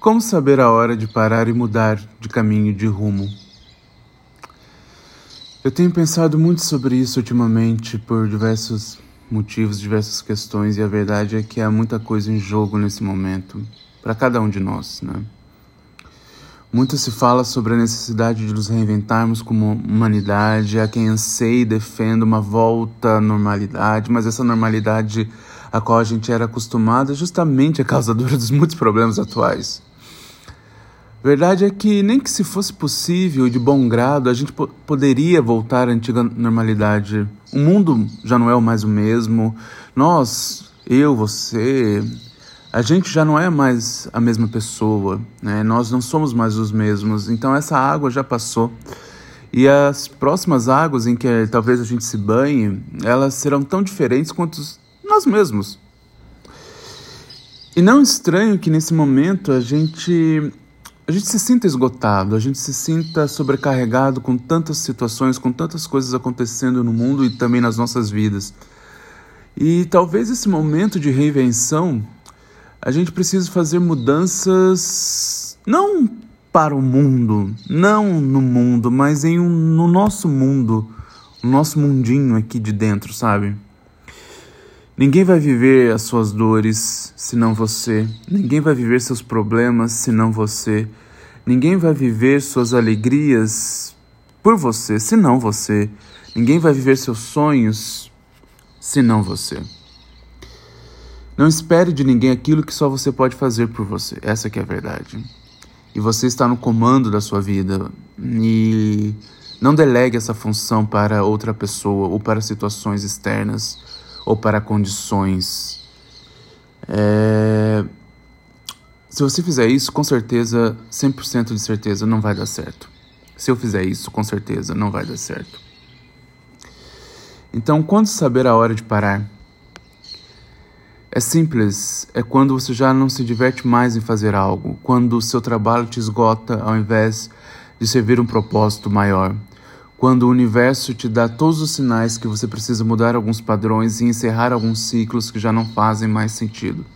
Como saber a hora de parar e mudar de caminho, de rumo? Eu tenho pensado muito sobre isso ultimamente por diversos motivos, diversas questões, e a verdade é que há muita coisa em jogo nesse momento, para cada um de nós, né? Muito se fala sobre a necessidade de nos reinventarmos como humanidade, há quem anseie e defenda uma volta à normalidade, mas essa normalidade a qual a gente era acostumado é justamente a causadora dos muitos problemas atuais. Verdade é que nem que se fosse possível de bom grado a gente po poderia voltar à antiga normalidade. O mundo já não é mais o mesmo. Nós, eu, você, a gente já não é mais a mesma pessoa, né? Nós não somos mais os mesmos. Então essa água já passou. E as próximas águas em que talvez a gente se banhe, elas serão tão diferentes quanto nós mesmos. E não estranho que nesse momento a gente a gente se sinta esgotado, a gente se sinta sobrecarregado com tantas situações, com tantas coisas acontecendo no mundo e também nas nossas vidas. E talvez esse momento de reinvenção, a gente precise fazer mudanças não para o mundo, não no mundo, mas em um, no nosso mundo, no nosso mundinho aqui de dentro, sabe? Ninguém vai viver as suas dores senão você. Ninguém vai viver seus problemas senão você. Ninguém vai viver suas alegrias por você senão você. Ninguém vai viver seus sonhos senão você. Não espere de ninguém aquilo que só você pode fazer por você. Essa que é a verdade. E você está no comando da sua vida. E não delegue essa função para outra pessoa ou para situações externas ou para condições. É... Se você fizer isso, com certeza, 100% de certeza, não vai dar certo. Se eu fizer isso, com certeza, não vai dar certo. Então, quando saber a hora de parar? É simples, é quando você já não se diverte mais em fazer algo, quando o seu trabalho te esgota ao invés de servir um propósito maior, quando o universo te dá todos os sinais que você precisa mudar alguns padrões e encerrar alguns ciclos que já não fazem mais sentido.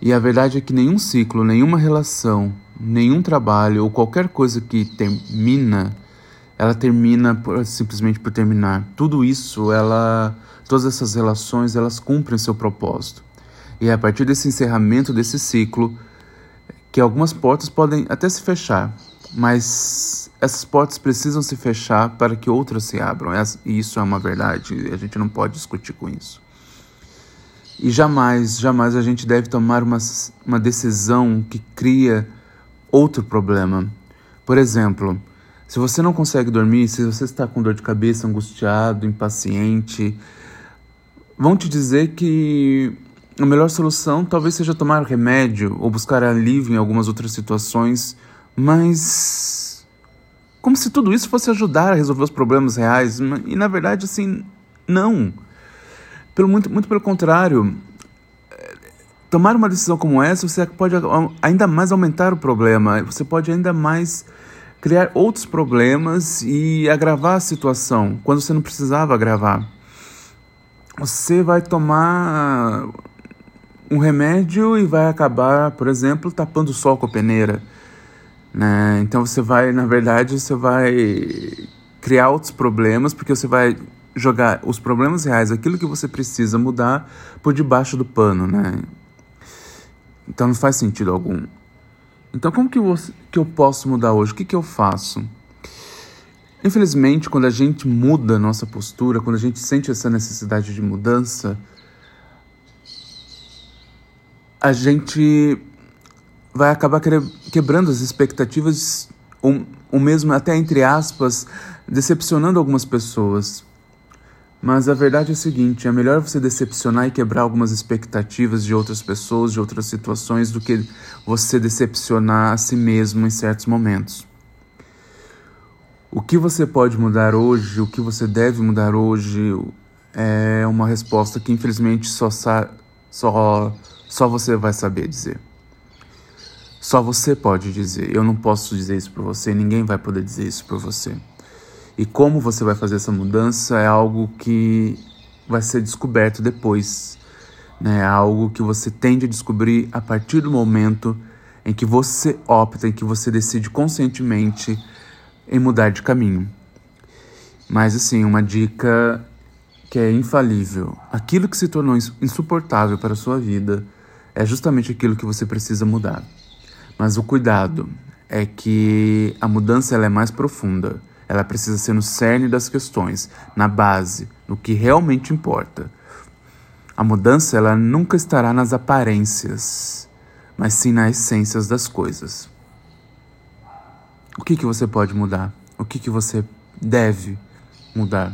E a verdade é que nenhum ciclo, nenhuma relação, nenhum trabalho ou qualquer coisa que termina, ela termina por, simplesmente por terminar. Tudo isso, ela, todas essas relações, elas cumprem seu propósito. E é a partir desse encerramento desse ciclo que algumas portas podem até se fechar, mas essas portas precisam se fechar para que outras se abram. E isso é uma verdade, a gente não pode discutir com isso. E jamais, jamais a gente deve tomar uma, uma decisão que cria outro problema. Por exemplo, se você não consegue dormir, se você está com dor de cabeça, angustiado, impaciente, vão te dizer que a melhor solução talvez seja tomar remédio ou buscar alívio em algumas outras situações, mas como se tudo isso fosse ajudar a resolver os problemas reais. E na verdade, assim, não. Pelo, muito, muito pelo contrário. Tomar uma decisão como essa, você pode ainda mais aumentar o problema. Você pode ainda mais criar outros problemas e agravar a situação quando você não precisava agravar. Você vai tomar um remédio e vai acabar, por exemplo, tapando o sol com a peneira. Né? Então você vai, na verdade, você vai criar outros problemas, porque você vai jogar os problemas reais, aquilo que você precisa mudar, por debaixo do pano, né? Então não faz sentido algum. Então como que eu, que eu posso mudar hoje? O que, que eu faço? Infelizmente, quando a gente muda a nossa postura, quando a gente sente essa necessidade de mudança, a gente vai acabar quebrando as expectativas, ou, mesmo até entre aspas, decepcionando algumas pessoas. Mas a verdade é a seguinte: é melhor você decepcionar e quebrar algumas expectativas de outras pessoas, de outras situações, do que você decepcionar a si mesmo em certos momentos. O que você pode mudar hoje, o que você deve mudar hoje, é uma resposta que infelizmente só, só, só você vai saber dizer. Só você pode dizer. Eu não posso dizer isso por você, ninguém vai poder dizer isso por você. E como você vai fazer essa mudança é algo que vai ser descoberto depois. Né? É algo que você tende a descobrir a partir do momento em que você opta, em que você decide conscientemente em mudar de caminho. Mas assim, uma dica que é infalível. Aquilo que se tornou insuportável para a sua vida é justamente aquilo que você precisa mudar. Mas o cuidado é que a mudança ela é mais profunda. Ela precisa ser no cerne das questões, na base, no que realmente importa. A mudança ela nunca estará nas aparências, mas sim nas essências das coisas. O que, que você pode mudar? O que, que você deve mudar?